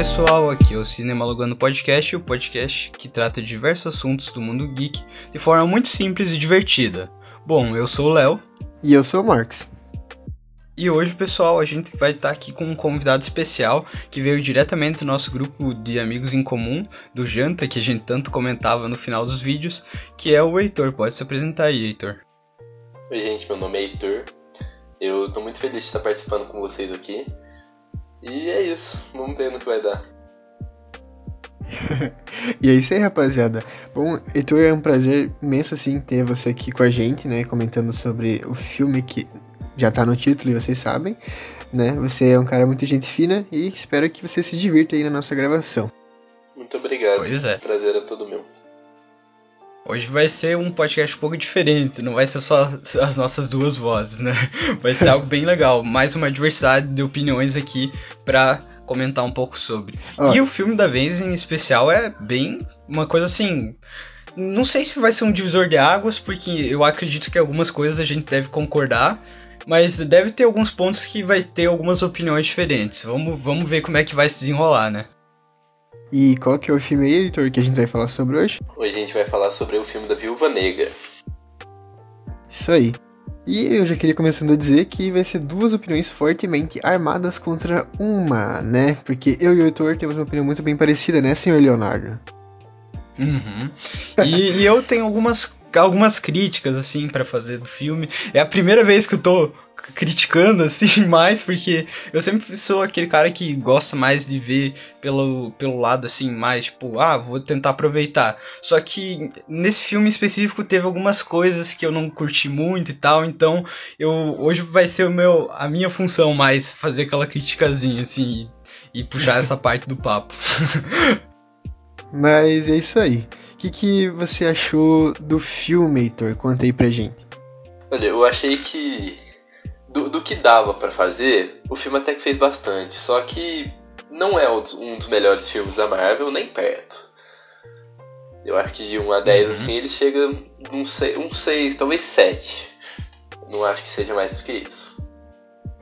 pessoal, aqui é o Cinemalogando Podcast, o podcast que trata de diversos assuntos do mundo geek de forma muito simples e divertida. Bom, eu sou o Léo. E eu sou o Marx. E hoje, pessoal, a gente vai estar aqui com um convidado especial que veio diretamente do nosso grupo de amigos em comum, do Janta, que a gente tanto comentava no final dos vídeos, que é o Heitor. Pode se apresentar aí, Heitor. Oi, gente, meu nome é Heitor. Eu tô muito feliz de estar participando com vocês aqui. E é isso, vamos ver no que vai dar. e é isso aí, rapaziada. Bom, Heitor, é um prazer imenso assim ter você aqui com a gente, né, comentando sobre o filme que já tá no título e vocês sabem, né? Você é um cara muito gente fina e espero que você se divirta aí na nossa gravação. Muito obrigado. Pois é. Prazer é todo meu. Hoje vai ser um podcast um pouco diferente, não vai ser só as nossas duas vozes, né? Vai ser algo bem legal, mais uma diversidade de opiniões aqui pra comentar um pouco sobre. Ah. E o filme da vez em especial é bem uma coisa assim. Não sei se vai ser um divisor de águas, porque eu acredito que algumas coisas a gente deve concordar, mas deve ter alguns pontos que vai ter algumas opiniões diferentes. Vamos, vamos ver como é que vai se desenrolar, né? E qual que é o filme aí, editor, que a gente vai falar sobre hoje? Hoje a gente vai falar sobre o filme da Viúva Negra. Isso aí. E eu já queria começando a dizer que vai ser duas opiniões fortemente armadas contra uma, né? Porque eu e o Heitor temos uma opinião muito bem parecida, né, senhor Leonardo? Uhum. E, e eu tenho algumas algumas críticas assim para fazer do filme. É a primeira vez que eu tô criticando assim mais porque eu sempre sou aquele cara que gosta mais de ver pelo, pelo lado assim mais tipo ah vou tentar aproveitar. Só que nesse filme específico teve algumas coisas que eu não curti muito e tal então eu hoje vai ser o meu a minha função mais fazer aquela criticazinha assim e, e puxar essa parte do papo. Mas é isso aí. O que, que você achou do filme Heitor? Conta aí pra gente. Olha eu achei que do, do que dava para fazer, o filme até que fez bastante. Só que não é um dos melhores filmes da Marvel, nem perto. Eu acho que de 1 a 10, uhum. assim, ele chega num 6, um 6, talvez 7. Não acho que seja mais do que isso.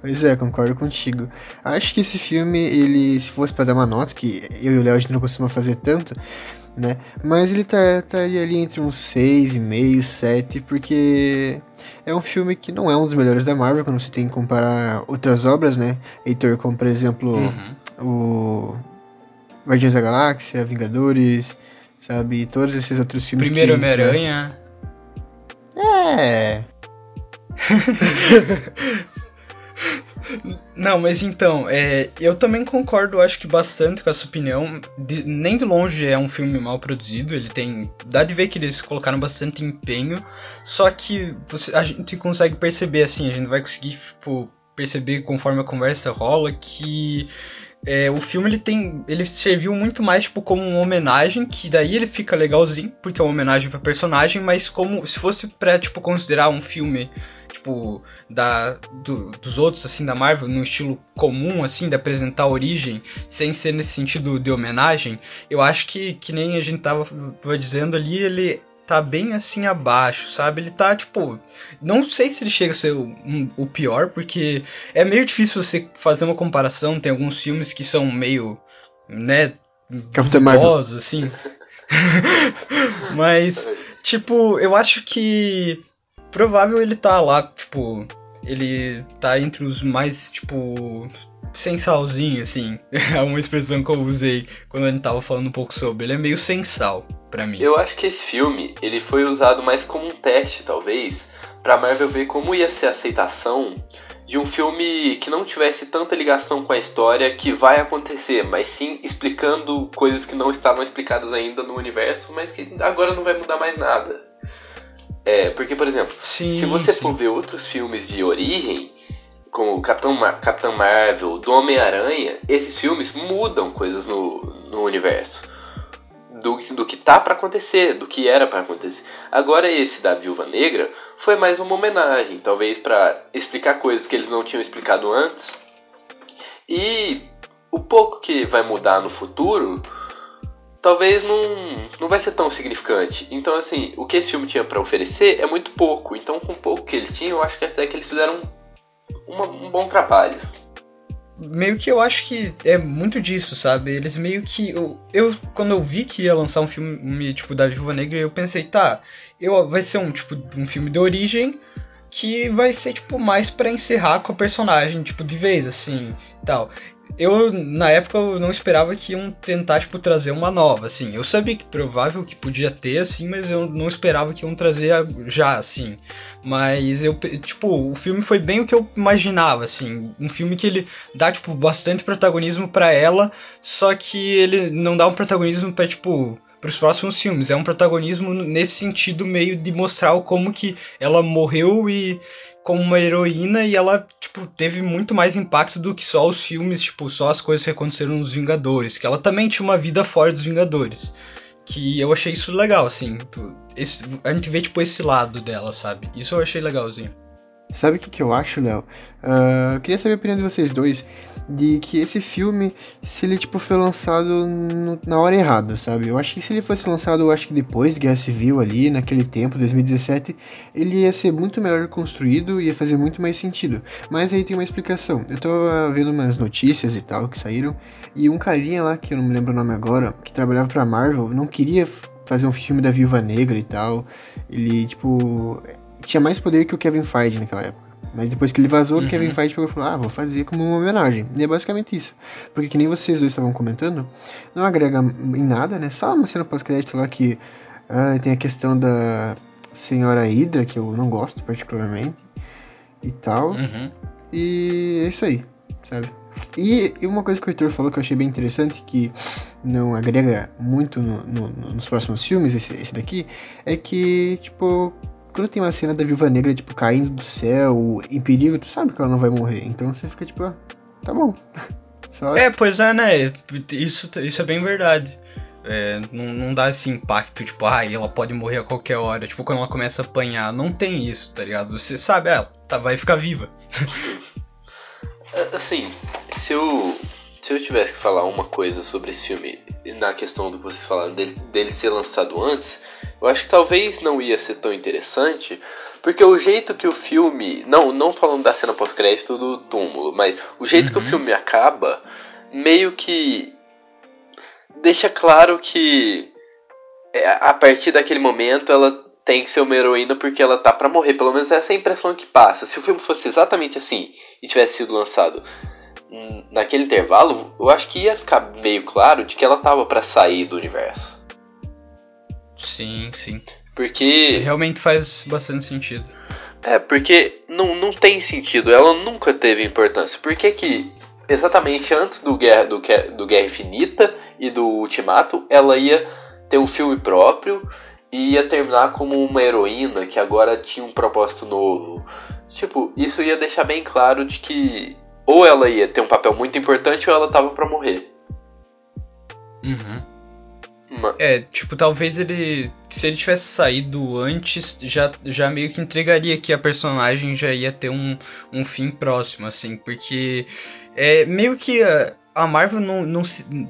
Pois é, concordo contigo. Acho que esse filme, ele, se fosse para dar uma nota, que eu e o Léo a gente não costuma fazer tanto, né? Mas ele tá, estaria ali entre uns 6,5, 7, porque é um filme que não é um dos melhores da Marvel, quando você tem que comparar outras obras, né? Heitor, como por exemplo uhum. o Guardiões da Galáxia, Vingadores, sabe? Todos esses outros filmes. Primeiro Homem-Aranha. É. Não, mas então, é, eu também concordo, acho que bastante com essa opinião. De, nem de longe é um filme mal produzido, ele tem. Dá de ver que eles colocaram bastante empenho, só que você, a gente consegue perceber, assim, a gente vai conseguir, tipo, perceber conforme a conversa rola que. É, o filme ele tem ele serviu muito mais tipo como uma homenagem que daí ele fica legalzinho porque é uma homenagem para personagem mas como se fosse para tipo considerar um filme tipo, da, do, dos outros, assim, da Marvel, no estilo comum, assim, de apresentar a origem, sem ser nesse sentido de homenagem, eu acho que, que nem a gente tava, tava dizendo ali, ele tá bem assim abaixo, sabe? Ele tá, tipo. Não sei se ele chega a ser o, um, o pior, porque é meio difícil você fazer uma comparação. Tem alguns filmes que são meio. né? Capitão Marvel. assim. Mas, tipo, eu acho que provável ele tá lá, tipo, ele tá entre os mais, tipo, sem salzinho, assim. É uma expressão que eu usei quando a gente tava falando um pouco sobre. Ele é meio sem sal, pra mim. Eu acho que esse filme, ele foi usado mais como um teste, talvez, pra Marvel ver como ia ser a aceitação de um filme que não tivesse tanta ligação com a história que vai acontecer, mas sim explicando coisas que não estavam explicadas ainda no universo, mas que agora não vai mudar mais nada. É, porque, por exemplo, sim, se você sim. for ver outros filmes de origem, como Capitão, Mar Capitão Marvel, do Homem-Aranha, esses filmes mudam coisas no, no universo. Do, do que tá para acontecer, do que era para acontecer. Agora esse da Viúva Negra foi mais uma homenagem, talvez para explicar coisas que eles não tinham explicado antes. E o pouco que vai mudar no futuro talvez não, não vai ser tão significante. Então, assim, o que esse filme tinha para oferecer é muito pouco. Então, com o pouco que eles tinham, eu acho que até que eles fizeram uma, um bom trabalho. meio que eu acho que é muito disso, sabe? Eles meio que. Eu, eu quando eu vi que ia lançar um filme tipo da Viúva Negra, eu pensei, tá, eu, vai ser um tipo um filme de origem que vai ser tipo mais para encerrar com a personagem, tipo, de vez, assim, tal eu, na época, eu não esperava que iam tentar, tipo, trazer uma nova, assim. Eu sabia que provável que podia ter, assim, mas eu não esperava que iam trazer já, assim. Mas eu, tipo, o filme foi bem o que eu imaginava, assim. Um filme que ele dá, tipo, bastante protagonismo para ela, só que ele não dá um protagonismo pra, tipo, para os próximos filmes. É um protagonismo nesse sentido meio de mostrar como que ela morreu e como uma heroína e ela, tipo, teve muito mais impacto do que só os filmes, tipo, só as coisas que aconteceram nos Vingadores, que ela também tinha uma vida fora dos Vingadores. Que eu achei isso legal, assim. Esse, a gente vê, tipo, esse lado dela, sabe? Isso eu achei legalzinho. Sabe o que, que eu acho, Léo? Uh, queria saber a opinião de vocês dois de que esse filme, se ele tipo foi lançado no, na hora errada, sabe? Eu acho que se ele fosse lançado, eu acho que depois de Guerra Civil ali, naquele tempo, 2017, ele ia ser muito melhor construído e ia fazer muito mais sentido. Mas aí tem uma explicação. Eu tava vendo umas notícias e tal que saíram e um carinha lá que eu não me lembro o nome agora, que trabalhava para Marvel, não queria fazer um filme da Viúva Negra e tal. Ele tipo tinha mais poder que o Kevin Feige naquela época. Mas depois que ele vazou, uhum. o Kevin Feige pegou e falou: Ah, vou fazer como uma homenagem. E é basicamente isso. Porque que nem vocês dois estavam comentando, não agrega em nada, né? Só uma cena pós-crédito lá que ah, tem a questão da Senhora Hydra, que eu não gosto particularmente, e tal. Uhum. E é isso aí, sabe? E, e, uma coisa que o Heitor falou que eu achei bem interessante, que não agrega muito no, no, nos próximos filmes, esse, esse daqui, é que, tipo, quando tem uma cena da Viúva Negra, tipo, caindo do céu, em perigo, tu sabe que ela não vai morrer. Então você fica tipo, ah, tá bom. Só... É, pois é, né? Isso, isso é bem verdade. É, não, não dá esse impacto, tipo, ah, ela pode morrer a qualquer hora. Tipo, quando ela começa a apanhar. Não tem isso, tá ligado? Você sabe, ela ah, tá, vai ficar viva. assim, se eu se eu tivesse que falar uma coisa sobre esse filme, na questão do que vocês falaram dele, dele, ser lançado antes, eu acho que talvez não ia ser tão interessante, porque o jeito que o filme. Não, não falando da cena pós-crédito do túmulo, mas o jeito uhum. que o uhum. filme acaba, meio que. deixa claro que. É, a partir daquele momento ela tem que ser uma heroína porque ela tá para morrer. Pelo menos essa é a impressão que passa. Se o filme fosse exatamente assim e tivesse sido lançado naquele intervalo, eu acho que ia ficar meio claro de que ela tava para sair do universo. Sim, sim. Porque. Realmente faz bastante sentido. É, porque não, não tem sentido, ela nunca teve importância. Por que que, exatamente antes do Guerra, do, do Guerra Infinita e do Ultimato, ela ia ter um filme próprio e ia terminar como uma heroína que agora tinha um propósito novo? Tipo, isso ia deixar bem claro de que ou ela ia ter um papel muito importante ou ela tava para morrer. Uhum. Uma... É, tipo, talvez ele. Se ele tivesse saído antes, já, já meio que entregaria que a personagem já ia ter um, um fim próximo, assim, porque. É meio que. A, a Marvel não, não,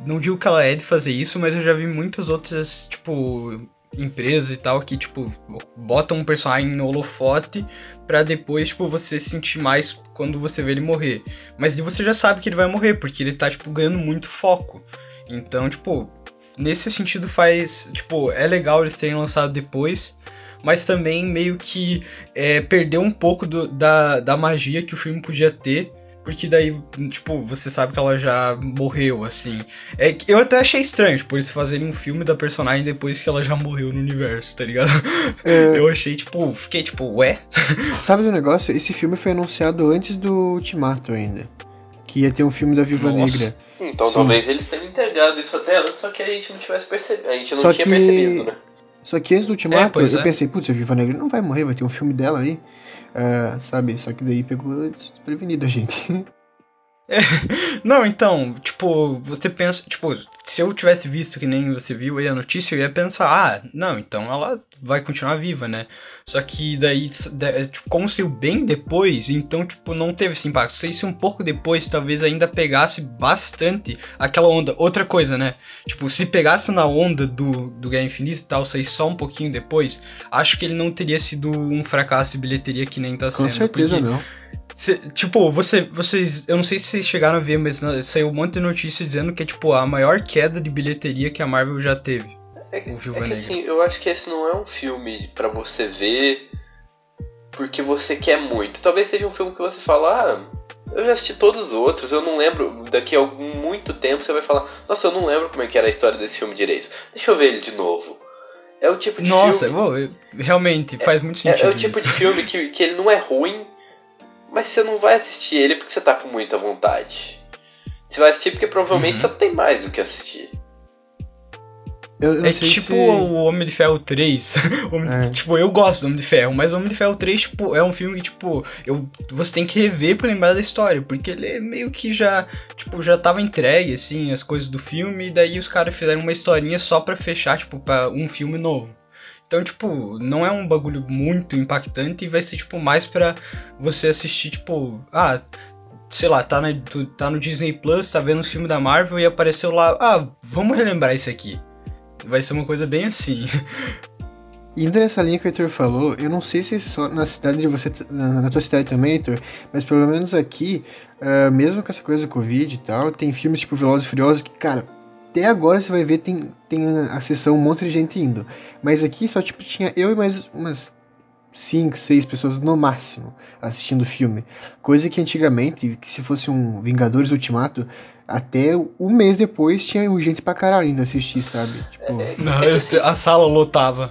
não digo que ela é de fazer isso, mas eu já vi muitas outras, tipo, empresas e tal que, tipo, botam um personagem no holofote para depois, tipo, você sentir mais quando você vê ele morrer. Mas você já sabe que ele vai morrer, porque ele tá, tipo, ganhando muito foco. Então, tipo, nesse sentido faz. Tipo, é legal eles terem lançado depois. Mas também meio que é, perdeu um pouco do, da, da magia que o filme podia ter porque daí, tipo, você sabe que ela já morreu, assim. É que eu até achei estranho, tipo, eles fazerem um filme da personagem depois que ela já morreu no universo, tá ligado? É... Eu achei, tipo, fiquei tipo, ué? Sabe do negócio? Esse filme foi anunciado antes do Ultimato ainda. Que ia ter um filme da Viva Negra. Então Sim. talvez eles tenham entregado isso até antes, só que a gente não tivesse percebido. A gente não só tinha que... percebido, né? Só que antes do Ultimato, é, eu é. pensei, putz, a Viva Negra não vai morrer, vai ter um filme dela aí. Uh, sabe? Só que daí pegou desprevenido a gente. É, não, então, tipo, você pensa, tipo, se eu tivesse visto que nem você viu aí a notícia, eu ia pensar, ah, não, então ela vai continuar viva, né? Só que daí, tipo, como saiu bem depois, então, tipo, não teve esse impacto. Se isso um pouco depois, talvez ainda pegasse bastante aquela onda. Outra coisa, né? Tipo, se pegasse na onda do, do Guerra Infinita e tal, sair só um pouquinho depois, acho que ele não teria sido um fracasso de bilheteria que nem tá sendo. Com certeza não Cê, tipo, você, vocês. Eu não sei se vocês chegaram a ver, mas saiu um monte de notícias dizendo que é, tipo, a maior queda de bilheteria que a Marvel já teve. É, é que assim, eu acho que esse não é um filme para você ver porque você quer muito. Talvez seja um filme que você fala, ah, eu já assisti todos os outros, eu não lembro. Daqui a algum, muito tempo você vai falar, nossa, eu não lembro como é que era a história desse filme direito. Deixa eu ver ele de novo. É o tipo de nossa, filme. Nossa, realmente faz muito sentido. É, é o tipo de filme que, que ele não é ruim, mas você não vai assistir ele porque você tá com muita vontade. Você vai assistir porque provavelmente uhum. você tem mais do que assistir. Eu, eu é tipo se... o Homem de Ferro 3. é. Tipo, eu gosto do Homem de Ferro, mas o Homem de Ferro 3, tipo, é um filme que, tipo, eu, você tem que rever pra lembrar da história, porque ele é meio que já, tipo, já tava entregue, assim, as coisas do filme, e daí os caras fizeram uma historinha só pra fechar, tipo, pra um filme novo. Então, tipo, não é um bagulho muito impactante e vai ser, tipo, mais pra você assistir, tipo, ah, sei lá, tá, na, tá no Disney Plus, tá vendo um filme da Marvel e apareceu lá, ah, vamos relembrar isso aqui vai ser uma coisa bem assim. Indo nessa linha que o Heitor falou, eu não sei se só na cidade de você, na tua cidade também, Heitor, mas pelo menos aqui, uh, mesmo com essa coisa do Covid e tal, tem filmes tipo Velozes e Furiosos que, cara, até agora você vai ver tem, tem a sessão um monte de gente indo. Mas aqui só tipo tinha eu e mais umas 5, 6 pessoas no máximo assistindo o filme. Coisa que antigamente, que se fosse um Vingadores Ultimato, até um mês depois tinha gente pra caralho indo assistir, sabe? Tipo... É, é, não, é assim, a sala lotava.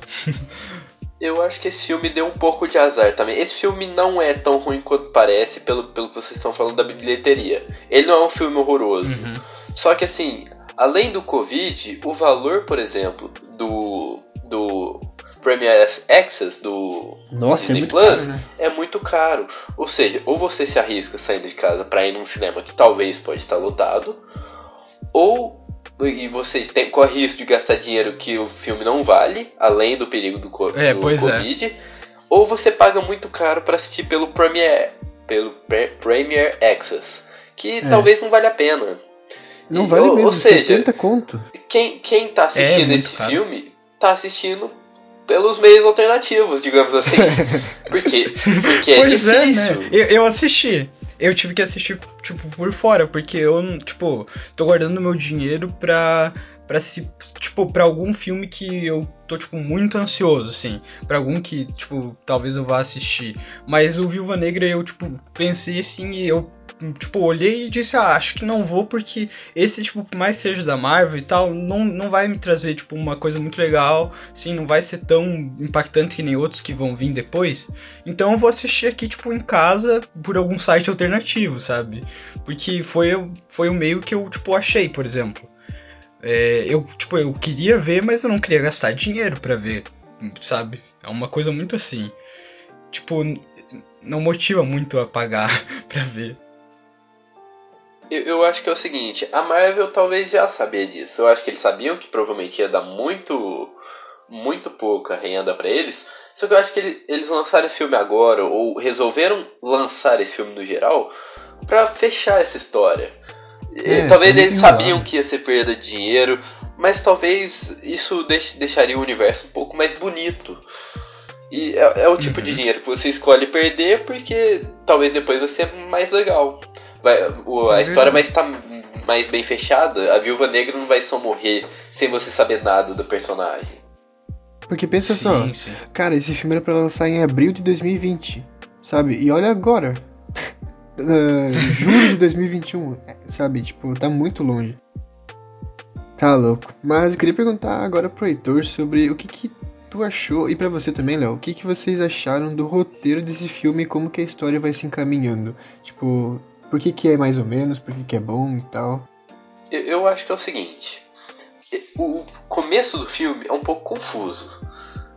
eu acho que esse filme deu um pouco de azar também. Esse filme não é tão ruim quanto parece, pelo, pelo que vocês estão falando da bilheteria. Ele não é um filme horroroso. Uhum. Só que assim, além do Covid, o valor, por exemplo, do. do Premier Access do Nossa, Disney é Plus caro, né? é muito caro. Ou seja, ou você se arrisca saindo de casa para ir num cinema que talvez pode estar lotado, ou e você tem, corre risco de gastar dinheiro que o filme não vale, além do perigo do, é, do é. Covid, é. ou você paga muito caro para assistir pelo Premier, pelo Premier Access, que é. talvez não vale a pena. Não e, vale ou, mesmo, ou seja, conto. Quem, quem tá assistindo é esse caro. filme tá assistindo pelos meios alternativos, digamos assim. Por quê? Porque é pois é difícil. É, né? eu, eu assisti. Eu tive que assistir, tipo, por fora, porque eu, tipo, tô guardando meu dinheiro pra, pra se, tipo, pra algum filme que eu tô, tipo, muito ansioso, assim. Pra algum que, tipo, talvez eu vá assistir. Mas o Viúva Negra, eu, tipo, pensei assim e eu tipo, olhei e disse, ah, acho que não vou porque esse, tipo, por mais seja da Marvel e tal, não, não vai me trazer, tipo, uma coisa muito legal, sim, não vai ser tão impactante que nem outros que vão vir depois. Então eu vou assistir aqui, tipo, em casa por algum site alternativo, sabe? Porque foi, foi o meio que eu, tipo, achei, por exemplo. É, eu, tipo, eu queria ver, mas eu não queria gastar dinheiro para ver, sabe? É uma coisa muito assim. Tipo, não motiva muito a pagar pra ver. Eu, eu, acho que é o seguinte, a Marvel talvez já sabia disso. Eu acho que eles sabiam que provavelmente ia dar muito muito pouca renda para eles. Só que eu acho que ele, eles lançaram esse filme agora ou resolveram lançar esse filme no geral para fechar essa história. É, talvez eles sabiam que ia ser perda de dinheiro, mas talvez isso deixaria o universo um pouco mais bonito. E é, é o tipo uhum. de dinheiro que você escolhe perder porque talvez depois vai ser mais legal. Vai, o, a é história vai estar mais bem fechada. A Viúva Negra não vai só morrer sem você saber nada do personagem. Porque pensa sim, só, sim. cara, esse filme era pra lançar em abril de 2020, sabe? E olha agora, uh, julho de 2021, sabe? Tipo, tá muito longe. Tá louco. Mas eu queria perguntar agora pro Heitor sobre o que que tu achou, e para você também, Léo, o que que vocês acharam do roteiro desse filme e como que a história vai se encaminhando? Tipo, por que, que é mais ou menos? Por que, que é bom e tal? Eu, eu acho que é o seguinte: o começo do filme é um pouco confuso.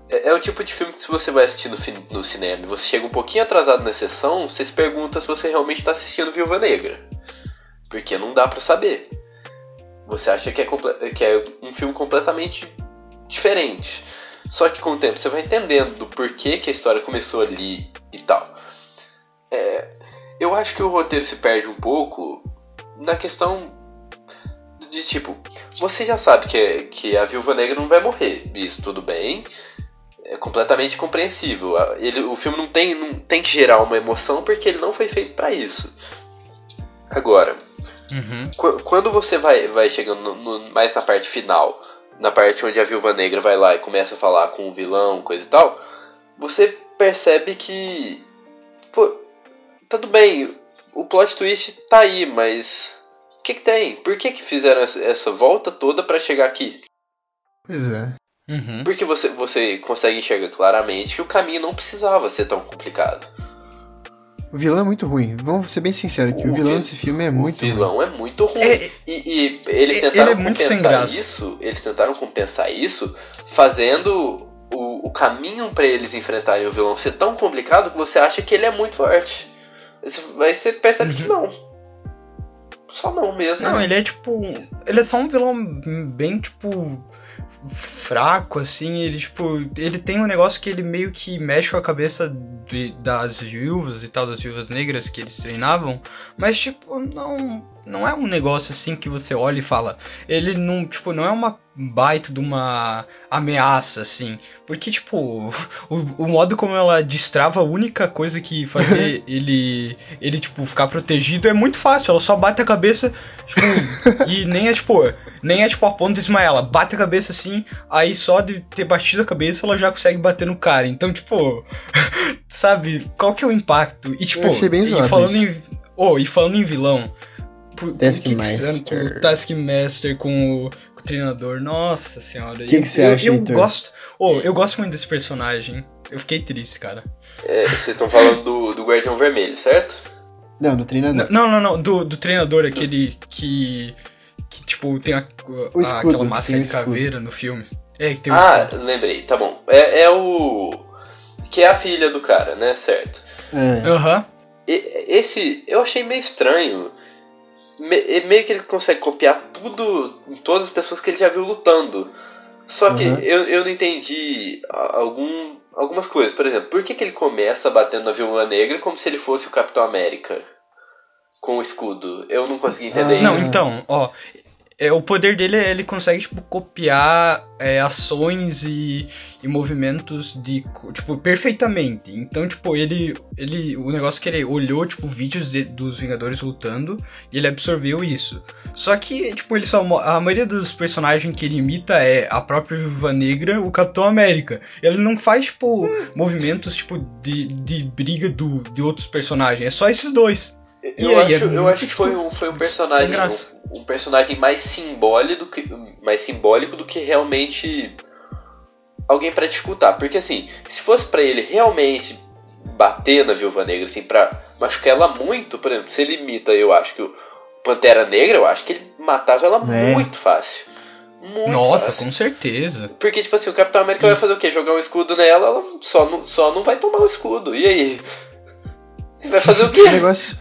É, é, o tipo de filme que se você vai assistir no, no cinema e você chega um pouquinho atrasado na sessão, você se pergunta se você realmente está assistindo Viúva Negra. Porque não dá para saber. Você acha que é, que é um filme completamente diferente. Só que com o tempo você vai entendendo do porquê que a história começou ali e tal. É, eu acho que o roteiro se perde um pouco na questão de tipo, você já sabe que, que a Viúva Negra não vai morrer, isso tudo bem. é completamente compreensível. Ele, o filme não tem, não tem que gerar uma emoção porque ele não foi feito para isso. Agora, Uhum. qu- quando você vai, vai chegando no- no- mais na parte final, na parte onde a Viúva Negra vai lá e começa a falar com o vilão, coisa e tal, você percebe que. Pô, tudo bem, o plot twist tá aí, mas. O que, que tem? Por que, que fizeram essa, volta toda pra chegar aqui? Pois é. Uhum. Porque você, você consegue enxergar claramente que o caminho não precisava ser tão complicado. O vilão é muito ruim. Vamos ser bem sinceros que o, O vilão vil- desse filme é muito o vilão é muito ruim. É- e, e eles é- tentaram ele é muito sem compensar graça. isso. Eles tentaram compensar isso fazendo o, o caminho pra eles enfrentarem o vilão ser tão complicado que você acha que ele é muito forte. Aí você percebe que não. Só não mesmo. Não, ele é tipo. Ele é só um vilão bem, tipo. Fraco, assim. Ele, tipo. Ele tem um negócio que ele meio que mexe com a cabeça de- das viúvas e tal, das viúvas negras que eles treinavam. Mas, tipo, não. Não é um negócio assim que você olha e fala. Ele não, tipo, não é uma baita de uma ameaça, assim. Porque, tipo, o, o modo como ela destrava a única coisa que fazia ele, ele, tipo, ficar protegido é muito fácil. Ela só bate a cabeça, tipo, e nem é, tipo, nem é, tipo, a ponta de desmaiar. Ela bate a cabeça assim, aí só de ter batido a cabeça ela já consegue bater no cara. Então, tipo, sabe, qual que é o impacto? E, tipo, achei bem e falando isso. em. Oh, e falando em vilão. Por- o que que Taskmaster. Com o Taskmaster, com o, com o treinador. Nossa senhora. Que eu, que você eu, acha, eu Heitor? gosto. Oh, eu gosto muito desse personagem. Eu fiquei triste, cara. É, vocês estão falando do, do Guardião Vermelho, certo? Não, no treinador. Não, não, não. Do, do treinador, aquele que. Que, tipo, tem a, a- O escudo, aquela máscara o de escudo. caveira no filme. É, que tem o Ah, escudo. lembrei, tá bom. É, é o. Que é a filha do cara, né? Certo. É. Aham. E- Esse eu achei meio estranho. Me- meio que ele consegue copiar tudo em todas as pessoas que ele já viu lutando. Só que Uhum. eu, eu não entendi algum, algumas coisas. Por exemplo, por que, que ele começa batendo na Viúva Negra como se ele fosse o Capitão América? Com o escudo. Eu não consegui entender Ah. Não, isso. então, ó. É, o poder dele é ele consegue, tipo, copiar é, ações e, e movimentos de. Tipo, perfeitamente. Então, tipo, ele. ele o negócio é que ele olhou, tipo, vídeos de- dos Vingadores lutando e ele absorveu isso. Só que, tipo, ele só. A maioria dos personagens que ele imita é a própria Viúva Negra, o Capitão América. Ele não faz, tipo, movimentos, tipo, de, de briga do, de outros personagens. É só esses dois. Eu, E aí, acho, é eu acho que foi um, foi um personagem. Um, um personagem mais simbólico, do que, mais simbólico do que realmente alguém pra dificultar. Porque assim, se fosse pra ele realmente bater na Viúva Negra, assim, pra machucar ela muito, por exemplo, se ele imita, eu acho que o Pantera Negra, eu acho que ele matava ela É. muito fácil. Muito Nossa, fácil. com certeza. Porque, tipo assim, o Capitão América vai fazer o quê? Jogar um escudo nela, ela só não, só não vai tomar o escudo. E aí? Vai fazer o quê? O negócio,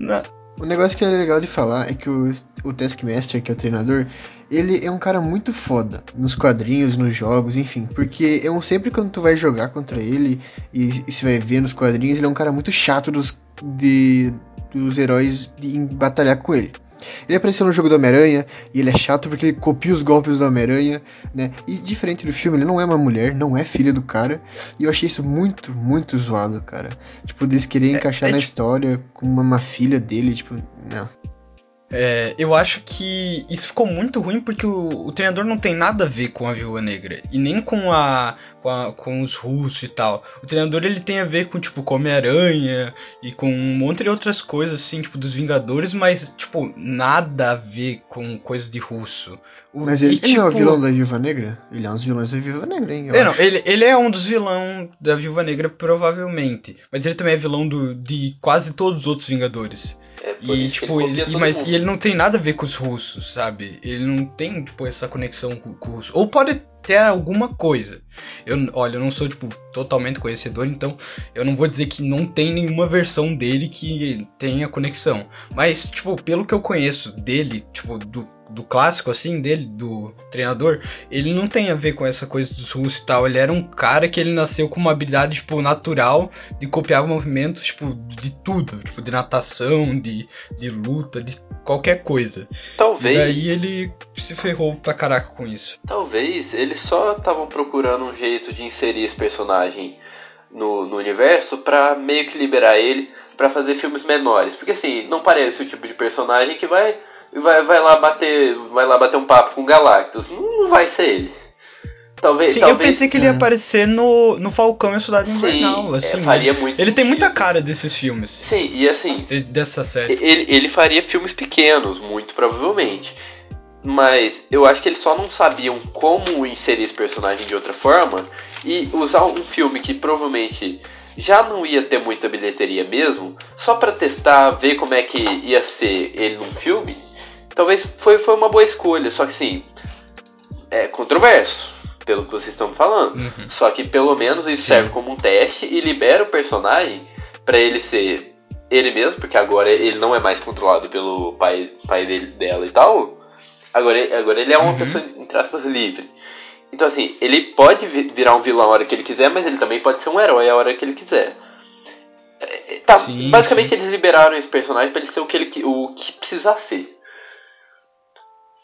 o negócio que é legal de falar é que o, o Taskmaster, que é o treinador, ele é um cara muito foda nos quadrinhos, nos jogos, enfim. Porque eu sempre quando tu vai jogar contra ele e, e você vai ver nos quadrinhos, ele é um cara muito chato dos, de, dos heróis de, em batalhar com ele. Ele apareceu no jogo do Homem-Aranha e ele é chato porque ele copia os golpes do Homem-Aranha, né? E diferente do filme, ele não é uma mulher, não é filha do cara. E eu achei isso muito, muito zoado, cara. Tipo, deles querer encaixar é na tipo- história com uma, uma filha dele, tipo, não. É, eu acho que isso ficou muito ruim porque o, o treinador não tem nada a ver com a Viúva Negra e nem com a, com a- com os russos e tal. O treinador ele tem a ver com tipo com Homem-Aranha e com um monte de outras coisas assim, tipo dos Vingadores, mas tipo nada a ver com coisa de russo. O- Mas e, ele, ele não é o tipo, vilão da Viúva Negra? Ele é um dos vilões da Viúva Negra, hein? É, não, ele, ele é um dos vilões da Viúva Negra, provavelmente. Mas ele também é vilão do, de quase todos os outros Vingadores. Por E, isso tipo, ele ele, mas, mundo. e ele não tem nada a ver com os russos, sabe? Ele não tem, tipo, essa conexão com, com o russo. Ou pode ter alguma coisa. Eu, olha, eu não sou, tipo, totalmente conhecedor, então eu não vou dizer que não tem nenhuma versão dele que tenha conexão. Mas, tipo, pelo que eu conheço dele, tipo, do, do clássico, assim, dele, do treinador, ele não tem a ver com essa coisa dos russos e tal. Ele era um cara que ele nasceu com uma habilidade, tipo, natural de copiar movimentos, tipo, de tudo. Tipo, de natação, de, de luta, de qualquer coisa. Talvez. E daí ele se ferrou pra caraca com isso. Talvez eles só estavam procurando um jeito de inserir esse personagem no, no universo para meio que liberar ele para fazer filmes menores. Porque assim, não parece o tipo de personagem que vai, vai, vai lá bater. Vai lá bater um papo com Galactus. Não vai ser ele. Talvez, Sim, talvez... eu pensei que ele ia aparecer no, no Falcão e a Cidade Invernal. é, Assim, faria muito Ele tem sentido. muita cara desses filmes. Sim, e assim, Dessa série. ele, ele faria filmes pequenos, muito provavelmente. Mas eu acho que eles só não sabiam como inserir esse personagem de outra forma e usar um filme que provavelmente já não ia ter muita bilheteria mesmo, só pra testar, ver como é que ia ser ele num filme. Talvez foi, foi uma boa escolha, só que sim, é controverso, pelo que vocês estão me falando. Uhum. Só que pelo menos isso serve como um teste e libera o personagem pra ele ser ele mesmo, porque agora ele não é mais controlado pelo pai, pai dele, dela e tal. Agora, ele- agora ele é uma Uhum. pessoa, entre aspas, livre. Então, assim, ele pode vi- virar um vilão a hora que ele quiser, mas ele também pode ser um herói a hora que ele quiser. É, Tá, Sim, basicamente sim. eles liberaram esse personagem pra ele ser o que ele o que precisar ser.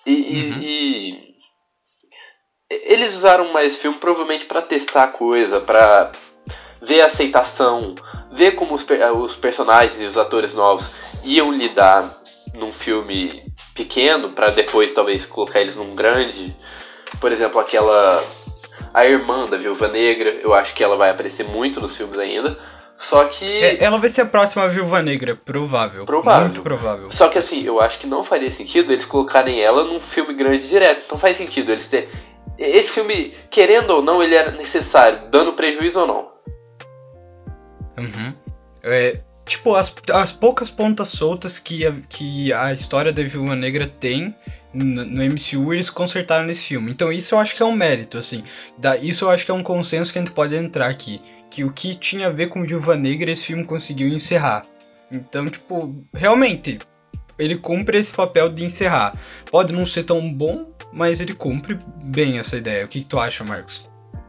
E- Uhum. e- eles usaram mais filme provavelmente pra testar a coisa, pra ver a aceitação, ver como os, per- os personagens e os atores novos iam lidar num filme pequeno pra depois talvez colocar eles num grande. Por exemplo, aquela a irmã da Viúva Negra, eu acho que ela vai aparecer muito nos filmes ainda. Só que É, ela vai ser a próxima Viúva Negra, provável. Provável. Muito provável. Só que assim, eu acho que não faria sentido eles colocarem ela num filme grande direto. Não faz sentido eles ter. Esse filme, querendo ou não, ele era necessário, dando prejuízo ou não. Uhum. É, tipo, as, as poucas pontas soltas que a, que a história da Viúva Negra tem n- no MCU, eles consertaram nesse filme. Então isso eu acho que é um mérito, assim. Da, isso eu acho que é um consenso que a gente pode entrar aqui. Que o que tinha a ver com Viúva Negra, esse filme conseguiu encerrar. Então, tipo, realmente, ele cumpre esse papel de encerrar. Pode não ser tão bom, mas ele cumpre bem essa ideia. O que, que tu acha, Marcos?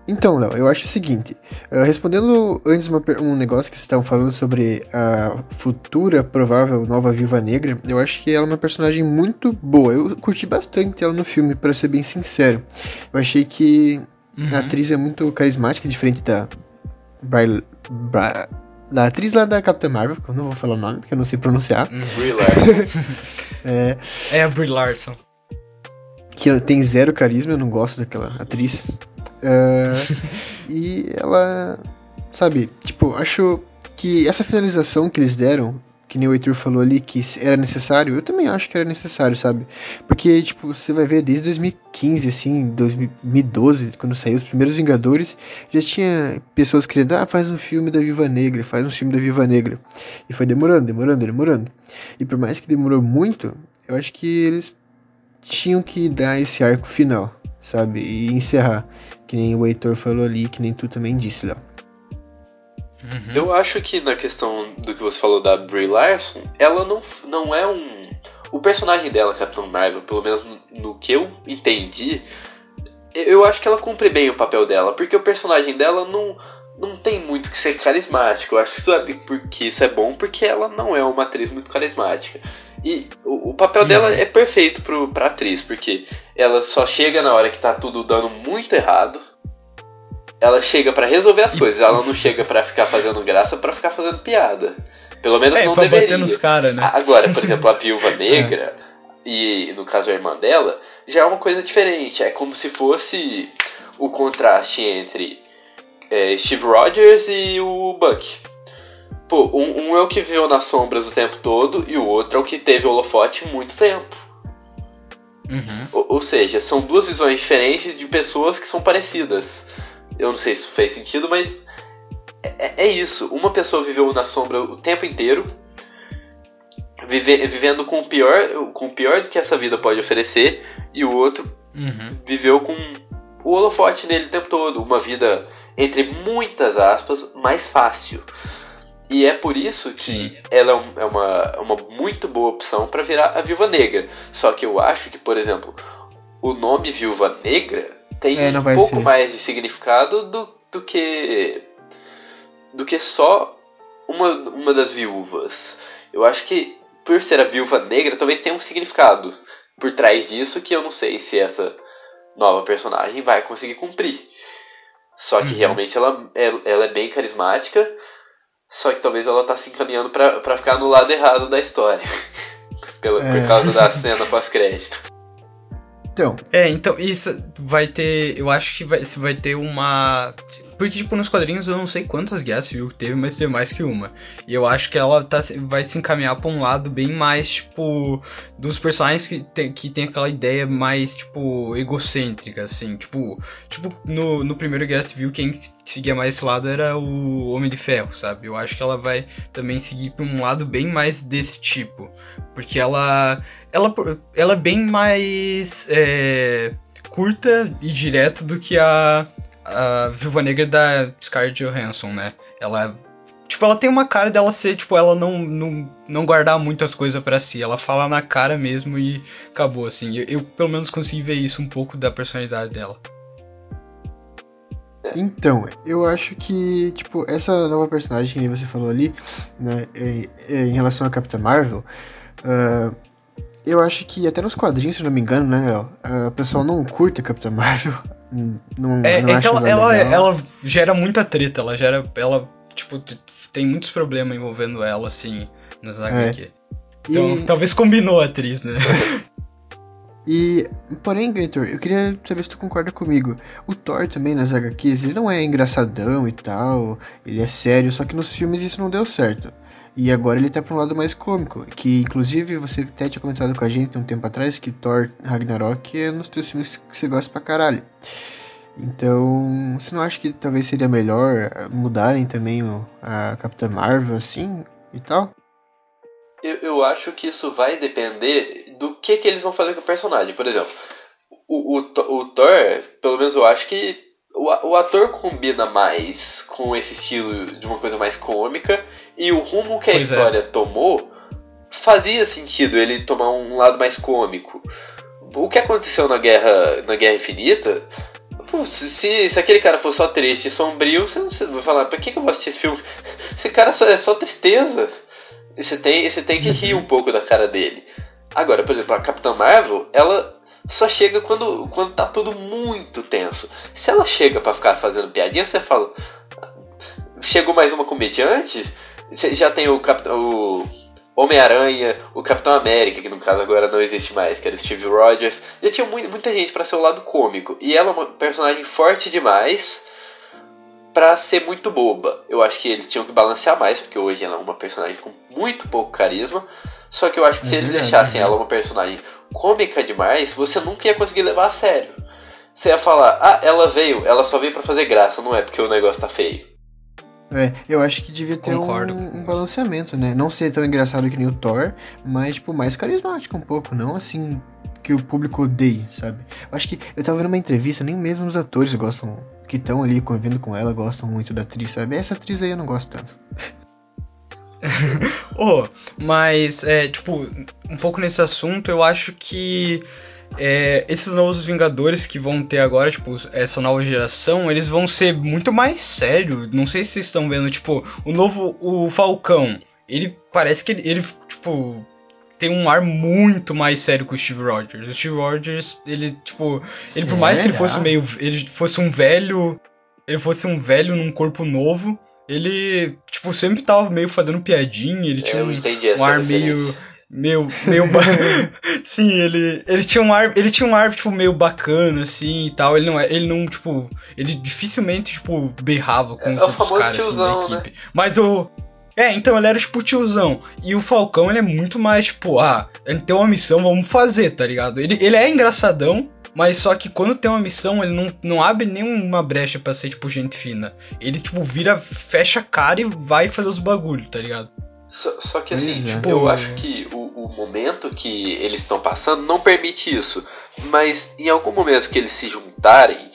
Então, Léo, eu acho o seguinte. eh, respondendo antes uma um negócio que vocês estavam falando sobre a futura provável nova Viúva Negra, eu acho que ela é uma personagem muito boa. Eu curti bastante ela no filme, pra ser bem sincero. Eu achei que Uhum. a atriz é muito carismática, diferente da. Bri- Bra- da atriz lá da Capitã Marvel, que eu não vou falar o nome, porque eu não sei pronunciar. Brie Larson. É, É a Brie Larson. Que ela tem zero carisma, eu não gosto daquela atriz. É, e ela, sabe, tipo, acho que essa finalização que eles deram, que nem o Heitor falou ali, que era necessário, eu também acho que era necessário, sabe? Porque, tipo, você vai ver desde 2015, assim, 2012, quando saiu os primeiros Vingadores, já tinha pessoas querendo, ah, faz um filme da Viva Negra, faz um filme da Viva Negra. E foi demorando, demorando, demorando. E por mais que demorou muito, eu acho que eles tinham que dar esse arco final, sabe? E encerrar. Que nem o Heitor falou ali, que nem tu também disse, Léo. Uhum. Eu acho que na questão do que você falou da Brie Larson, ela não, não é um. O personagem dela, Capitão Marvel, pelo menos no, no que eu entendi, eu acho que ela cumpre bem o papel dela, porque o personagem dela não, não tem muito que ser carismático. Eu acho que isso é, porque isso é bom porque ela não é uma atriz muito carismática. E o, o papel dela é perfeito pro, pra atriz, porque ela só chega na hora que tá tudo dando muito errado. Ela chega pra resolver as coisas, ela não chega pra ficar fazendo graça, pra ficar fazendo piada. Pelo menos É, não pra deveria. bater nos caras, né? Agora, por exemplo, a viúva negra, e no caso a irmã dela, já é uma coisa diferente. É como se fosse o contraste entre é, Steve Rogers e o Buck. Pô, um, um é o que viveu nas sombras o tempo todo e o outro é o que teve holofote muito tempo. Uhum. Ou, ou seja, são duas visões diferentes de pessoas que são parecidas. Eu não sei se isso fez sentido, mas é, é isso. Uma pessoa viveu na sombra o tempo inteiro, vive- vivendo com o pior, com o pior do que essa vida pode oferecer, e o outro Uhum. viveu com o holofote nele o tempo todo, uma vida entre muitas aspas mais fácil. E é por isso que ela é, é uma, uma muito boa opção para virar a Viúva Negra. Só que eu acho que, por exemplo, o nome Viúva Negra tem é, um pouco ser. mais de significado do, do que do que só uma, uma das viúvas. Eu acho que por ser a viúva negra, talvez tenha um significado por trás disso que eu não sei se essa nova personagem vai conseguir cumprir. Só que uhum. realmente ela, é, ela é bem carismática, só que talvez ela tá se encaminhando para ficar no lado errado da história. Pela, é. Por causa da cena pós-crédito. Então. É, então isso vai ter. Eu acho que vai, vai ter uma. Porque, tipo, nos quadrinhos eu não sei quantas guerras civil teve, mas teve mais que uma. E eu acho que ela tá, vai se encaminhar pra um lado bem mais, tipo, dos personagens que tem, que tem aquela ideia mais, tipo, egocêntrica, assim. Tipo, tipo no, no primeiro Guerra Civil, quem seguia mais esse lado era o Homem de Ferro, sabe? Eu acho que ela vai também seguir pra um lado bem mais desse tipo. Porque ela. Ela, ela é bem mais. É, curta e direta do que a a Viúva Negra da Scarlett Johansson, né? Ela tipo, ela tem uma cara dela ser, tipo, ela não não, não guardar muitas coisas para si, ela fala na cara mesmo e acabou assim. Eu, eu, pelo menos consegui ver isso um pouco da personalidade dela. Então, eu acho que, tipo, essa nova personagem que você falou ali, né, em, em relação a Capitã Marvel, uh, eu acho que até nos quadrinhos, se não me engano, né, o pessoal não curte a Capitã Marvel. Não, é, não é que ela, ela, ela, gera muita treta, ela gera. Ela, tipo, tem muitos problemas envolvendo ela, assim, nas HQ. É. Então, e... talvez combinou a atriz, né? E, porém, Gator, eu queria saber se tu concorda comigo. O Thor também nas HQs, ele não é engraçadão e tal, ele é sério, só que nos filmes isso não deu certo. E agora ele tá pra um lado mais cômico, que inclusive você até tinha comentado com a gente um tempo atrás que Thor Ragnarok é nos teus filmes que você gosta pra caralho. Então, você não acha que talvez seria melhor mudarem também a Capitã Marvel assim e tal? Eu, eu acho que isso vai depender do que, que eles vão fazer com o personagem. Por exemplo, o, o, o Thor, pelo menos eu acho que o, o ator combina mais com esse estilo de uma coisa mais cômica e o rumo que a pois é. história é. tomou fazia sentido ele tomar um lado mais cômico. O que aconteceu na Guerra, na Guerra Infinita Pô, se, se aquele cara for só triste e sombrio, você, você vai falar, pra que, que eu vou assistir esse filme? Esse cara só, é só tristeza. E você tem, você tem que rir um pouco da cara dele. Agora, por exemplo, a Capitã Marvel, ela só chega quando, quando tá tudo muito tenso. Se ela chega para ficar fazendo piadinha, você fala. Chegou mais uma comediante? Você já tem o, o Homem-Aranha, o Capitão América, que no caso agora não existe mais, que era o Steve Rogers. Já tinha muita gente para ser o lado cômico. E ela é uma personagem forte demais para ser muito boba. Eu acho que eles tinham que balancear mais, porque hoje ela é uma personagem com muito pouco carisma. Só que eu acho que se é eles deixassem ela uma personagem cômica demais, você nunca ia conseguir levar a sério. Você ia falar, ah, ela veio, ela só veio para fazer graça, não é porque o negócio tá feio. É, eu acho que devia ter um, um, balanceamento, né? Não ser tão engraçado que nem o Thor, mas, tipo, mais carismático um pouco, não assim que o público odeie, sabe? Eu acho que eu tava vendo uma entrevista, nem mesmo os atores gostam, que estão ali convivendo com ela, gostam muito da atriz, sabe? Essa atriz aí eu não gosto tanto. oh, mas, é, tipo, um pouco nesse assunto, eu acho que é, esses novos Vingadores que vão ter agora, tipo, essa nova geração, eles vão ser muito mais sérios. Não sei se vocês estão vendo, tipo, o novo, o Falcão. Ele parece que ele, ele tipo, tem um ar muito mais sério que o Steve Rogers. O Steve Rogers, ele, tipo, ele por mais que ele fosse meio, ele fosse um velho, ele fosse um velho num corpo novo, ele, tipo, sempre tava meio fazendo piadinha, ele tinha um, um ar meio meio meio sim ele ele tinha um ar ele tinha um ar tipo meio bacana assim e tal ele não é, ele não tipo ele dificilmente tipo berrava com é, os é o famoso caras, tiozão, assim, da equipe né? mas o é, então ele era tipo tiozão. E o Falcão, ele é muito mais, tipo, ah, ele tem uma missão, vamos fazer, tá ligado? Ele, ele é engraçadão, mas só que quando tem uma missão, ele não, não abre nenhuma brecha para ser, tipo, gente fina. Ele, tipo, vira, fecha a cara e vai fazer os bagulhos, tá ligado? Só, só que assim, é. tipo, eu acho que o, o momento que eles estão passando não permite isso. Mas em algum momento que eles se juntarem,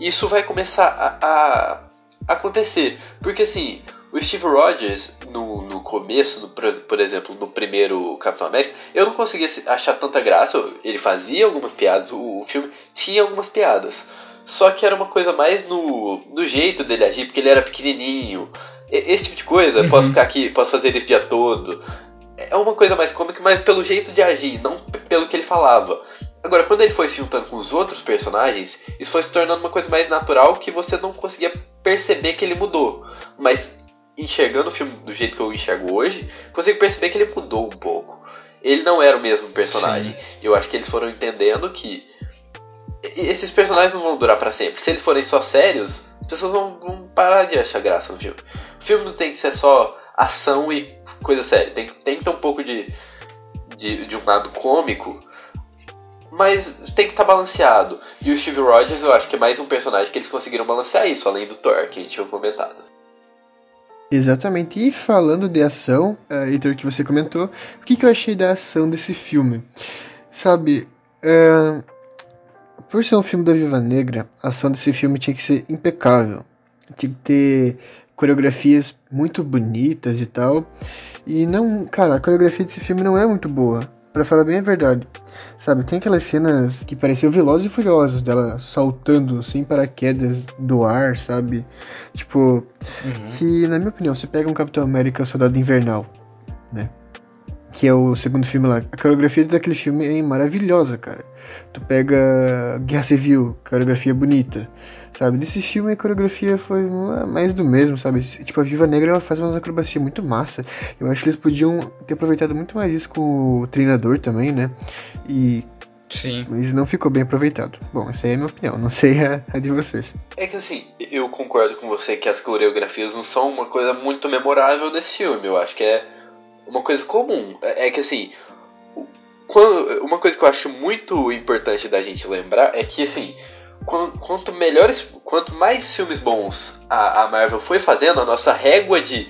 isso vai começar a, a acontecer. Porque assim, o Steve Rogers, no, no começo, no, por exemplo, no primeiro Capitão América, eu não conseguia achar tanta graça. Ele fazia algumas piadas, o, o filme tinha algumas piadas. Só que era uma coisa mais no, no jeito dele agir, porque ele era pequenininho. Esse tipo de coisa, uhum. posso ficar aqui, posso fazer isso o dia todo. É uma coisa mais cômica, mas pelo jeito de agir, não pelo que ele falava. Agora, quando ele foi se juntando com os outros personagens, isso foi se tornando uma coisa mais natural que você não conseguia perceber que ele mudou. Mas enxergando o filme do jeito que eu enxergo hoje, consigo perceber que ele mudou um pouco. Ele não era o mesmo personagem. Sim. Eu acho que eles foram entendendo que esses personagens não vão durar para sempre. Se eles forem só sérios, as pessoas vão, vão, parar de achar graça no filme. O filme não tem que ser só ação e coisa séria. Tem, tem que ter um pouco de, de, de um lado cômico, mas tem que estar tá balanceado. E o Steve Rogers eu acho que é mais um personagem que eles conseguiram balancear isso, além do Thor, que a gente tinha comentado. Exatamente. E falando de ação, uh, Heitor, que você comentou, o que, que eu achei da ação desse filme? Sabe, uh, por ser um filme da Viva Negra, a ação desse filme tinha que ser impecável. Tinha que ter coreografias muito bonitas e tal. E não, cara, a coreografia desse filme não é muito boa, para falar bem a verdade. Sabe, tem aquelas cenas que pareciam velozes e furiosos dela saltando sem paraquedas do ar, sabe? Tipo, uhum. que na minha opinião, você pega um Capitão América Soldado Invernal, né? Que é o segundo filme lá. A coreografia daquele filme é maravilhosa, cara. Tu pega Guerra Civil, coreografia bonita sabe? Nesse filme a coreografia foi mais do mesmo, sabe? Tipo, a Viva Negra ela faz umas acrobacias muito massa. Eu acho que eles podiam ter aproveitado muito mais isso com o treinador também, né? E. Sim. Mas não ficou bem aproveitado. Bom, essa aí é a minha opinião, não sei a, a de vocês. É que assim, eu concordo com você que as coreografias não são uma coisa muito memorável desse filme. Eu acho que é uma coisa comum. É, é que assim, uma coisa que eu acho muito importante da gente lembrar é que assim quanto melhores, quanto mais filmes bons a, a Marvel foi fazendo, a nossa régua de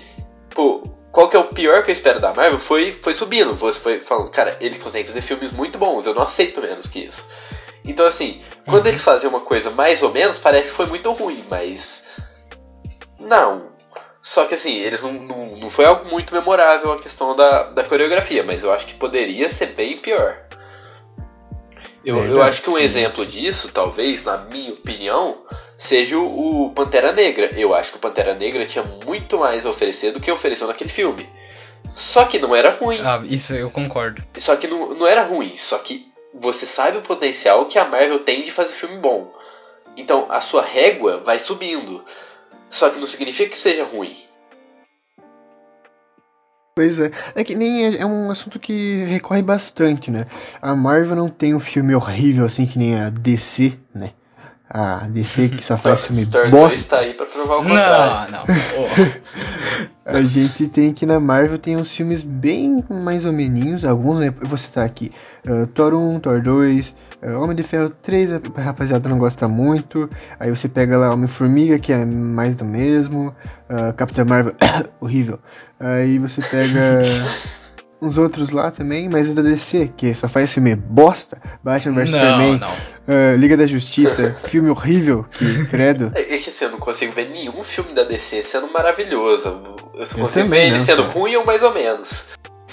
pô, qual que é o pior que eu espero da Marvel foi, foi subindo. Você foi falando, cara, eles conseguem fazer filmes muito bons, eu não aceito menos que isso. Então, assim, quando uhum. eles fazem uma coisa mais ou menos, parece que foi muito ruim, mas. Não. Só que, assim, eles não, não, não foi algo muito memorável a questão da, da coreografia, mas eu acho que poderia ser bem pior. Eu, eu acho que um exemplo disso, talvez, na minha opinião, seja o, Pantera Negra. Eu acho que o Pantera Negra tinha muito mais a oferecer do que ofereceu naquele filme. Só que não era ruim. Ah, isso eu concordo. Só que não, não era ruim, só que você sabe o potencial que a Marvel tem de fazer filme bom. Então a sua régua vai subindo. Só que não significa que seja ruim. Pois é. É que nem é, é, um assunto que recorre bastante, né? A Marvel não tem um filme horrível assim que nem a DC, né? A DC que só faz filme Thor bosta. está aí pra provar o contrário. Não, não. Oh. A gente tem que na Marvel tem uns filmes bem mais ou menos, alguns, né? Eu vou citar aqui. Uh, Thor 1, Thor 2, uh, Homem de Ferro 3, a rapaziada não gosta muito. Aí você pega lá Homem-Formiga, que é mais do mesmo. Uh, Capitã Marvel, horrível. Aí você pega uns outros lá também, mas o da DC, que só faz filme bosta, Batman vs Superman, uh, Liga da Justiça, filme horrível, que credo. É, é que assim, eu não consigo ver nenhum filme da DC sendo maravilhoso. Eu só consigo ver ele sendo cara. ruim ou mais ou menos.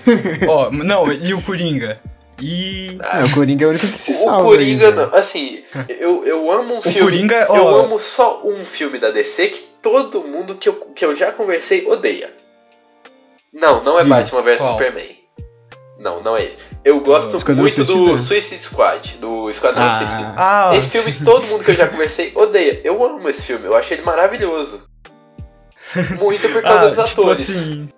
Ó, oh, não, e o Coringa? E. Ah, o Coringa é o único que se o salva. O Coringa, aí, não, assim, eu, eu amo um o filme. Coringa, oh. Eu amo só um filme da DC que todo mundo que eu, que eu já conversei odeia. Não, não é Batman vs Superman. Não, não é esse. Eu gosto muito do Suicide Squad, do Esquadrão ah. Suicida. Ah, esse filme todo mundo que eu já conversei odeia. Eu amo esse filme, eu achei ele maravilhoso. Muito por causa ah, dos tipo atores. Assim,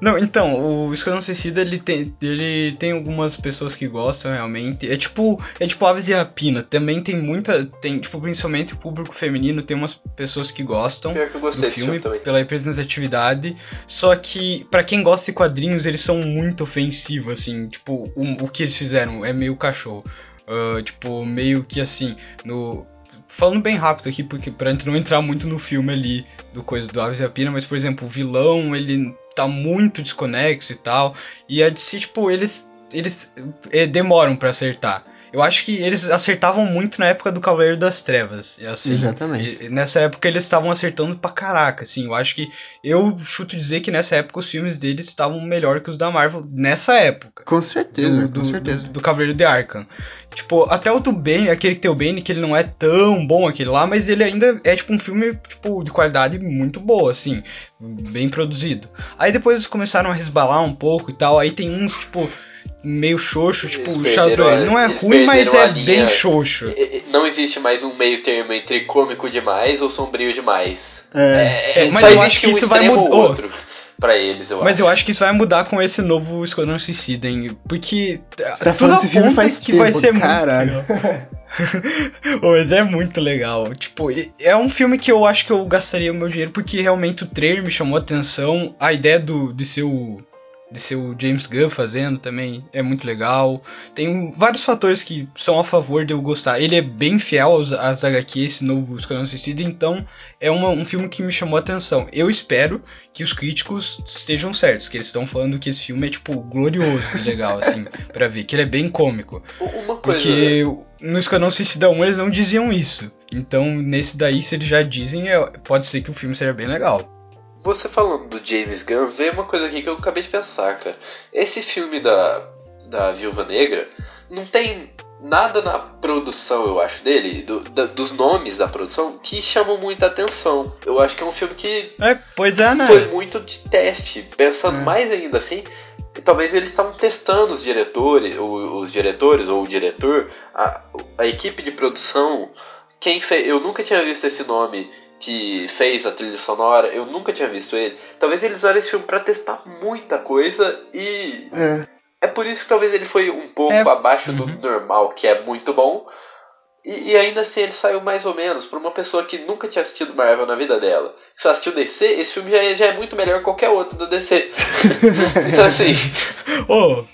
não, então, o Esquadrão Suicida ele tem, ele tem algumas pessoas que gostam realmente. É tipo, é tipo Aves e Rapina. Também tem muita, tem tipo principalmente o público feminino tem umas pessoas que gostam Pior que eu gostei do filme, filme pela representatividade. Só que para quem gosta de quadrinhos eles são muito ofensivos assim. Tipo, o, o que eles fizeram é meio cachorro. Uh, tipo, meio que assim, no falando bem rápido aqui, porque pra gente não entrar muito no filme ali do coisa do Aves e Rapina, mas por exemplo, o vilão, ele tá muito desconexo e tal. E a DC, tipo, eles, eles é, demoram para acertar. Eu acho que eles acertavam muito na época do Cavaleiro das Trevas. Assim, Exatamente. Nessa época eles estavam acertando pra caraca, assim. Eu acho que. Eu chuto dizer que nessa época os filmes deles estavam melhor que os da Marvel nessa época. Com certeza, do, com certeza. Do, do Cavaleiro de Arkham. Tipo, até o do Bane, aquele que tem o Bane, que ele não é tão bom aquele lá, mas ele ainda é tipo um filme tipo, de qualidade muito boa, assim, bem produzido. Aí depois eles começaram a resbalar um pouco e tal, aí tem uns, tipo, meio xoxo, tipo, o Shazam. Não é ruim, mas é bem xoxo. Não existe mais um meio termo entre cômico demais ou sombrio demais. É, é, é só existe um extremo ou outro para eles, eu Mas acho. eu acho que isso vai mudar com esse novo Esquadrão Suicida, hein? Porque. Você tá falando desse filme faz que tempo, vai ser caralho. muito Mas é muito legal. Tipo, é um filme que eu acho que eu gastaria o meu dinheiro porque realmente o trailer me chamou a atenção. A ideia do, de ser o de ser o James Gunn fazendo também é muito legal. Tem vários fatores que são a favor de eu gostar. Ele é bem fiel aos, às HQ, esse novo Esquadrão Suicida, então é uma, um filme que me chamou a atenção. Eu espero que os críticos estejam certos, que eles estão falando que esse filme é, tipo, glorioso e legal, assim, pra ver, que ele é bem cômico. Uma coisa... Porque no Esquadrão Suicida 1 eles não diziam isso. Então, nesse daí, se eles já dizem, é, pode ser que o filme seja bem legal. Você falando do James Gunn, veio uma coisa aqui que eu acabei de pensar, cara. Esse filme da, da Viúva Negra não tem nada na produção, eu acho, dele, do, da, dos nomes da produção, que chamam muita atenção. Eu acho que é um filme que é, pois é, né? foi muito de teste. Pensando é. mais ainda assim, talvez eles estavam testando os diretores, os, os diretores ou o diretor, a, a equipe de produção. Quem fez, eu nunca tinha visto esse nome que fez a trilha sonora, eu nunca tinha visto ele. Talvez eles usaram esse filme para testar muita coisa e. É. É por isso que talvez ele foi um pouco É. abaixo Uhum. do normal, que é muito bom. E, e ainda assim ele saiu mais ou menos. Pra uma pessoa que nunca tinha assistido Marvel na vida dela, que só assistiu DC, esse filme já é, já é muito melhor que qualquer outro da DC. então assim. Ô,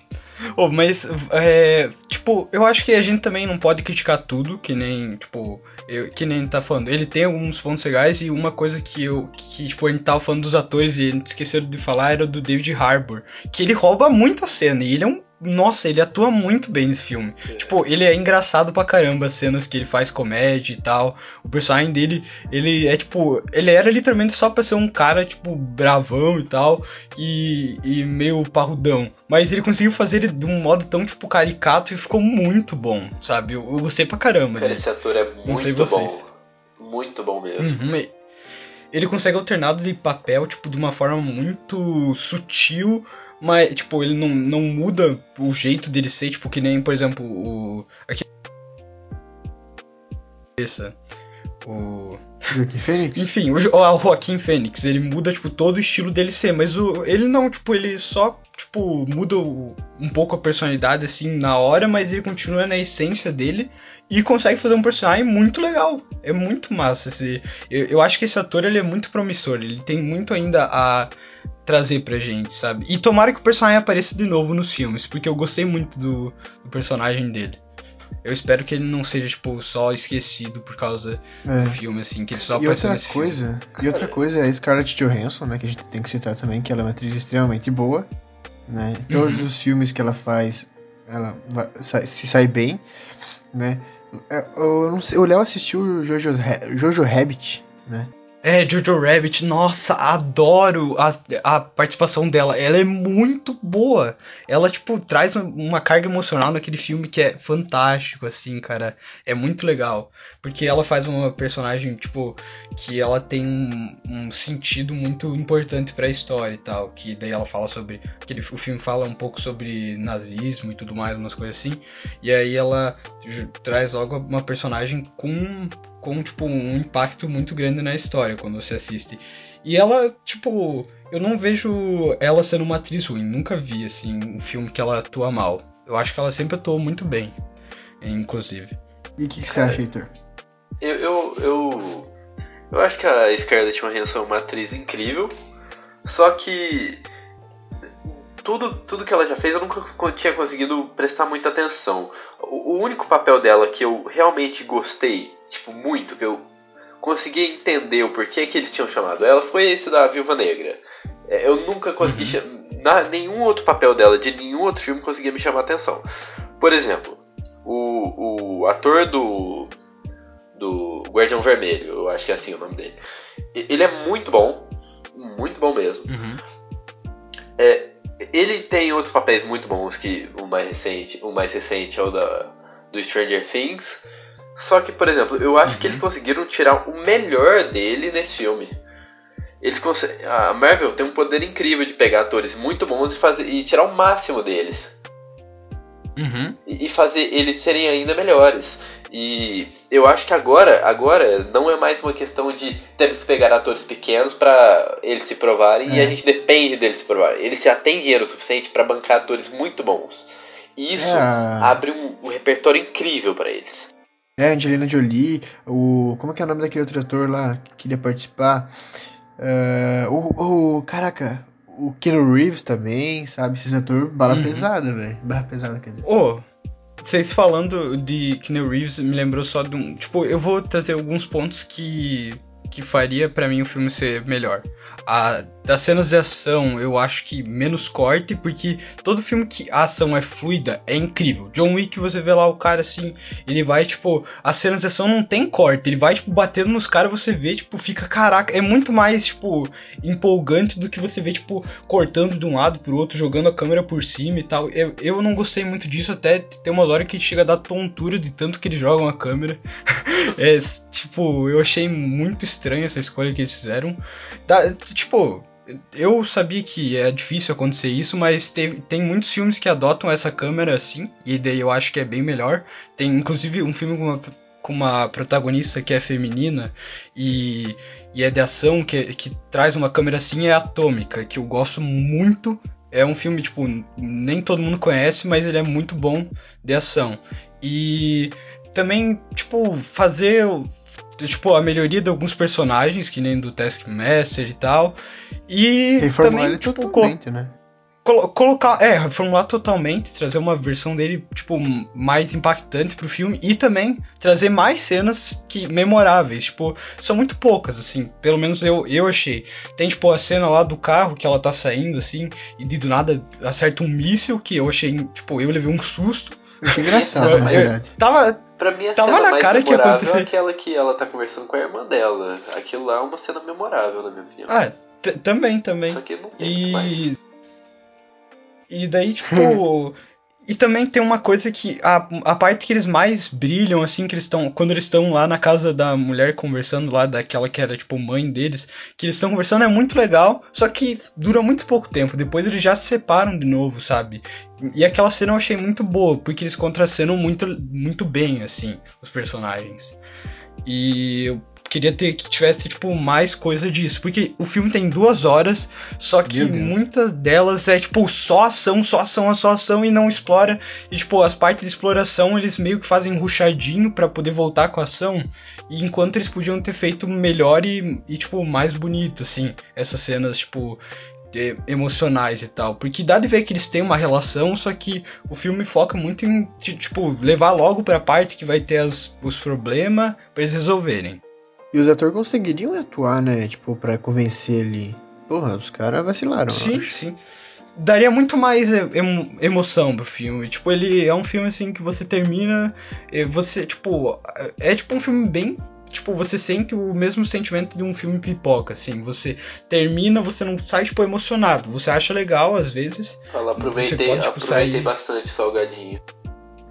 ô, mas, é, tipo, eu acho que a gente também não pode criticar tudo, que nem, tipo, eu, que nem tá falando. Ele tem alguns pontos legais e uma coisa que eu, que, tipo, a gente tava falando dos atores e gente esqueceu de falar era do David Harbour, que ele rouba muito a cena e ele é um nossa, ele atua muito bem nesse filme. Tipo, ele é engraçado pra caramba as cenas que ele faz comédia e tal. O personagem dele, ele é tipo. Ele era literalmente só pra ser um cara, tipo, bravão e tal. E, e meio parrudão. Mas ele conseguiu fazer ele de um modo tão, tipo, caricato e ficou muito bom, sabe? Eu, eu gostei pra caramba. Cara, dele. esse ator é muito bom. Muito bom mesmo. Uhum, Ele consegue alternar de papel, tipo, de uma forma muito sutil, mas, tipo, ele não, não muda o jeito dele ser, tipo, que nem, por exemplo, o. Aqui. Essa. O. Joaquim Fênix? Enfim, o, o Joaquim Fênix, ele muda, tipo, todo o estilo dele ser, mas o, ele não, tipo, ele só, tipo, muda o- um pouco a personalidade, assim, na hora, mas ele continua na essência dele e consegue fazer um personagem muito legal. É muito massa esse... Eu, eu acho que esse ator, ele é muito promissor, ele tem muito ainda a trazer pra gente, sabe? E tomara que o personagem apareça de novo nos filmes, porque eu gostei muito do, do personagem dele. Eu espero que ele não seja, tipo, só esquecido por causa É. do filme, assim, que ele só E apareceu outra nesse filme. coisa, e outra coisa é a Scarlett Johansson, né, que a gente tem que citar também, que ela é uma atriz extremamente boa, né? Todos Uhum. os filmes que ela faz, ela vai- se sai bem, né? É, Eu não sei, o Léo assistiu o Jojo, Jojo Rabbit, né? É, Jojo Rabbit, nossa, adoro a, a participação dela. Ela é muito boa. Ela, tipo, traz um- uma carga emocional naquele filme que é fantástico, assim, cara. É muito legal. Porque ela faz uma personagem, tipo, que ela tem um, um sentido muito importante pra história e tal. Que daí ela fala sobre. Aquele, o filme fala um pouco sobre nazismo e tudo mais, umas coisas assim. E aí ela traz logo uma personagem com com tipo um impacto muito grande na história quando você assiste. E ela, tipo, eu não vejo ela sendo uma atriz ruim, nunca vi assim um filme que ela atua mal. Eu acho que ela sempre atuou muito bem, inclusive. E o que, que você acha, Heitor? Eu, eu, eu, eu acho que a Scarlett Johansson é uma atriz incrível, só que tudo, tudo que ela já fez eu nunca tinha conseguido prestar muita atenção. O, o único papel dela que eu realmente gostei, tipo, muito, que eu consegui entender o porquê que eles tinham chamado ela, foi esse da Viúva Negra. É, Eu nunca consegui. Uhum. Na, nenhum outro papel dela, de nenhum outro filme, conseguia me chamar a atenção. Por exemplo, o, o ator do. do Guardião Vermelho, eu acho que é assim o nome dele. Ele é muito bom, muito bom mesmo. Uhum. É, ele tem outros papéis muito bons que o mais recente, o mais recente é o da, do Stranger Things. Só que, por exemplo, eu acho uhum. que eles conseguiram tirar o melhor dele nesse filme. Eles a Marvel tem um poder incrível de pegar atores muito bons e, fazer, e tirar o máximo deles. Uhum. E, e fazer eles serem ainda melhores. E eu acho que agora, agora não é mais uma questão de temos que pegar atores pequenos para eles se provarem é. e a gente depende deles se provarem. Eles já têm dinheiro suficiente para bancar atores muito bons. E isso é. abre um, um repertório incrível para eles. É, Angelina Jolie, o. Como é que é o nome daquele outro ator lá que queria participar? Uh, o, o. Caraca, o Keanu Reeves também, sabe? Esse ator bala uhum. pesada, velho. Bala pesada, quer dizer. Ô, oh, vocês falando de Keanu Reeves me lembrou só de um. Tipo, eu vou trazer alguns pontos que. que faria para mim o filme ser melhor. A, das cenas de ação eu acho que menos corte, porque todo filme que a ação é fluida é incrível. John Wick, você vê lá o cara assim, ele vai, tipo, as cenas de ação não tem corte, ele vai, tipo, batendo nos caras, você vê, tipo, fica, caraca, é muito mais, tipo, empolgante do que você vê, tipo, cortando de um lado pro outro, jogando a câmera por cima e tal. Eu, eu não gostei muito disso, até tem umas horas que chega a dar tontura de tanto que eles jogam a câmera. é, tipo, eu achei muito estranho essa escolha que eles fizeram. Da, tipo, eu sabia que é difícil acontecer isso, mas teve, tem muitos filmes que adotam essa câmera assim, e daí eu acho que é bem melhor. Tem inclusive um filme com uma, com uma protagonista que é feminina e, e é de ação, que, que traz uma câmera assim, é Atômica, que eu gosto muito. É um filme, tipo, nem todo mundo conhece, mas ele é muito bom de ação. E também, tipo, fazer tipo, a melhoria de alguns personagens, que nem do Taskmaster e tal. E reformular também, ele tipo, totalmente, né? Colo colocar, é, reformular totalmente, trazer uma versão dele, tipo, mais impactante pro filme e também trazer mais cenas que memoráveis, tipo, são muito poucas, assim, pelo menos eu, eu achei. Tem, tipo, a cena lá do carro que ela tá saindo, assim, e de do nada acerta um míssil que eu achei, tipo, eu levei um susto. Eu achei engraçado, na verdade. Tava, Pra mim, a Tava cena na mais cara que memorável ia é aquela que ela tá conversando com a irmã dela. Aquilo lá é uma cena memorável, na minha opinião. Ah, também, também. Só que não tem e... mais. E daí, tipo. E também tem uma coisa que. A, a parte que eles mais brilham, assim, que eles estão. Quando eles estão lá na casa da mulher conversando, lá daquela que era, tipo, mãe deles, que eles estão conversando é muito legal, só que dura muito pouco tempo. Depois eles já se separam de novo, sabe? E aquela cena eu achei muito boa, porque eles contracenam muito, muito bem, assim, os personagens. E queria ter que tivesse tipo mais coisa disso, porque o filme tem duas horas, só que muitas delas é tipo só ação, só ação, só ação e não explora. E tipo as partes de exploração eles meio que fazem ruchadinho para poder voltar com a ação, e enquanto eles podiam ter feito melhor e, e tipo mais bonito assim essas cenas tipo emocionais e tal. Porque dá de ver que eles têm uma relação, só que o filme foca muito em, tipo, levar logo pra parte que vai ter as, os problemas pra eles resolverem. E os atores conseguiriam atuar, né? Tipo, pra convencer ele. Porra, os caras vacilaram. Sim, sim. Daria muito mais emo emoção pro filme. Tipo, ele é um filme assim que você termina. Você, tipo. É tipo um filme bem tipo, você sente o mesmo sentimento de um filme pipoca, assim. Você termina, você não sai, tipo, emocionado. Você acha legal, às vezes. Fala, aproveitei, pode, tipo, aproveitei sair... bastante salgadinho.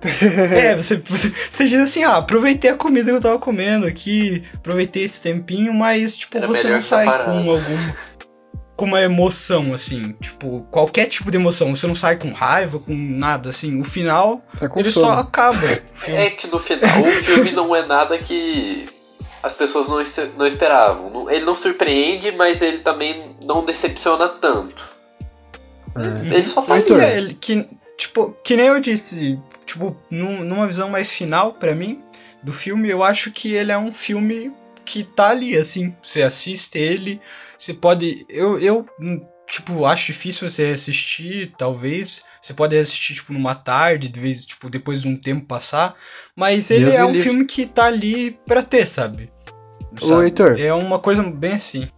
é, você, você, você, diz assim, ah, aproveitei a comida que eu tava comendo aqui, aproveitei esse tempinho, mas, tipo, Era você não sai com algum. com uma emoção, assim, tipo, qualquer tipo de emoção. Você não sai com raiva, com nada, assim. O final, ele sono. só acaba. É que no final o filme não é nada que as pessoas não, não esperavam. Ele não surpreende, mas ele também não decepciona tanto. É. Ele só tá ali. É, que, tipo, que nem eu disse, tipo, num, numa visão mais final para mim do filme, eu acho que ele é um filme que tá ali, assim, você assiste ele, você pode, eu, eu tipo, acho difícil você assistir, talvez, você pode assistir, tipo, numa tarde, de vez, tipo, depois de um tempo passar, mas ele Deus é um livre. filme que tá ali pra ter, sabe? sabe? Ô, Heitor. É uma coisa bem assim.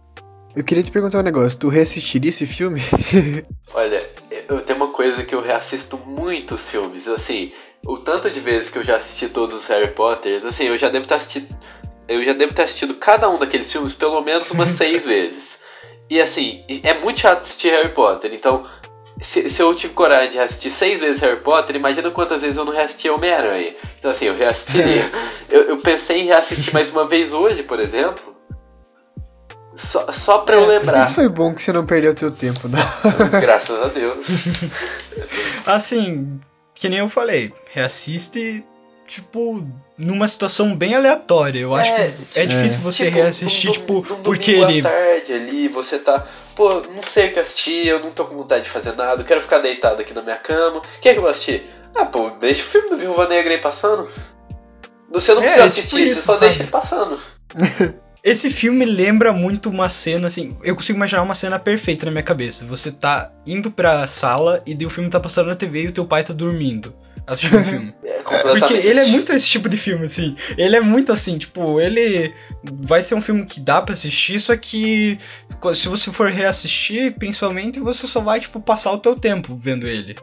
Eu queria te perguntar um negócio, tu reassistiria esse filme? Olha, eu tenho uma coisa que eu reassisto muitos filmes, assim, o tanto de vezes que eu já assisti todos os Harry Potters, assim, eu já devo ter assistido. Eu já devo ter assistido cada um daqueles filmes pelo menos umas seis vezes. E assim, é muito chato assistir Harry Potter, então se, se, eu tive coragem de reassistir seis vezes Harry Potter, imagina quantas vezes eu não reassisti Homem-Aranha. Então assim, eu reassistiria. eu, eu pensei em reassistir mais uma vez hoje, por exemplo. Só, só pra é, eu lembrar. Isso foi bom que você não perdeu teu tempo, né? Graças a Deus. assim, que nem eu falei, reassiste, tipo, numa situação bem aleatória. Eu acho é, que é difícil você tipo, reassistir, tipo, porque ele. tarde ali, você tá. Pô, não sei o que assistir, eu não tô com vontade de fazer nada, eu quero ficar deitado aqui na minha cama. O que é que eu vou assistir? Ah, pô, deixa o filme do Viúva Negra aí passando. Você não é, precisa tipo assistir, tipo isso, você só sabe? deixa ele passando. Esse filme lembra muito uma cena, assim, eu consigo imaginar uma cena perfeita na minha cabeça. Você tá indo pra sala e o filme tá passando na TV e o teu pai tá dormindo assistindo o filme. É, Porque ele é muito esse tipo de filme, assim. Ele é muito assim, tipo, ele vai ser um filme que dá para assistir, só que se você for reassistir, principalmente, você só vai, tipo, passar o teu tempo vendo ele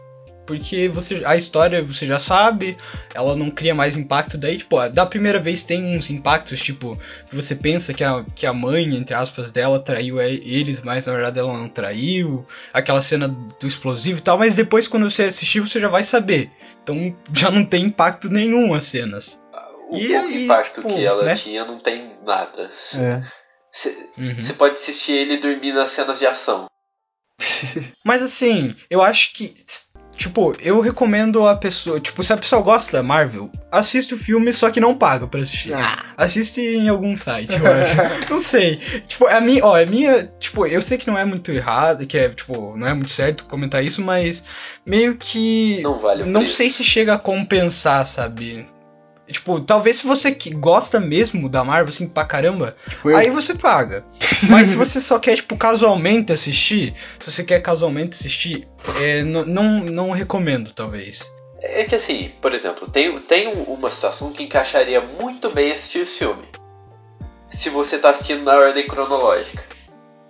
porque você a história você já sabe, ela não cria mais impacto. Daí, tipo, da primeira vez tem uns impactos, tipo, que você pensa que a, que a mãe, entre aspas, dela traiu eles, mas na verdade ela não traiu. Aquela cena do explosivo e tal, mas depois quando você assistir você já vai saber. Então já não tem impacto nenhum as cenas. O e, pouco e, impacto tipo, que ela né? tinha não tem nada. Você é. uhum. pode assistir ele dormir nas cenas de ação. Mas assim, eu acho que Tipo, eu recomendo a pessoa. Tipo, se a pessoa gosta da Marvel, assiste o filme, só que não paga pra assistir. Ah. Assiste em algum site, eu acho. não sei. Tipo, a minha. Ó, a minha. Tipo, eu sei que não é muito errado, que é, tipo, não é muito certo comentar isso, mas meio que. Não vale o Não preço. sei se chega a compensar, sabe? Tipo, talvez se você que gosta mesmo da Marvel, assim, pra caramba, tipo aí você paga. Mas se você só quer, tipo, casualmente assistir, se você quer casualmente assistir, é, não, não recomendo, talvez. É que assim, por exemplo, tem, tem uma situação que encaixaria muito bem assistir esse filme. Se você tá assistindo na ordem cronológica.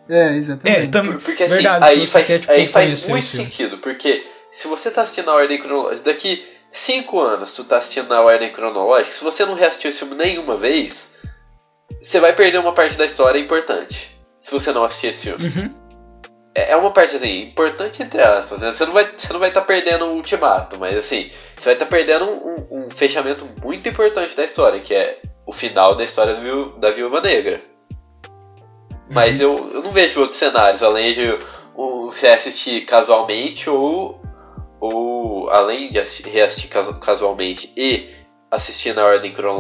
É, exatamente. É, tam, porque assim, verdade, aí faz, quer, tipo, aí faz muito sentido, porque se você tá assistindo na ordem cronológica, daqui 5 anos tu tá assistindo na ordem cronológica, se você não reassistiu esse filme nenhuma vez, você vai perder uma parte da história importante. Se você não assistir esse filme. Uhum. É, é uma parte assim, importante entre aspas. Né? Você não vai estar vai tá perdendo o ultimato, mas assim, você vai estar tá perdendo um, um, fechamento muito importante da história, que é o final da história do, da Viúva Negra. Mas uhum. eu, eu não vejo outros cenários, além de o, você assistir casualmente ou ou além de assistir, reassistir casualmente e assistir na ordem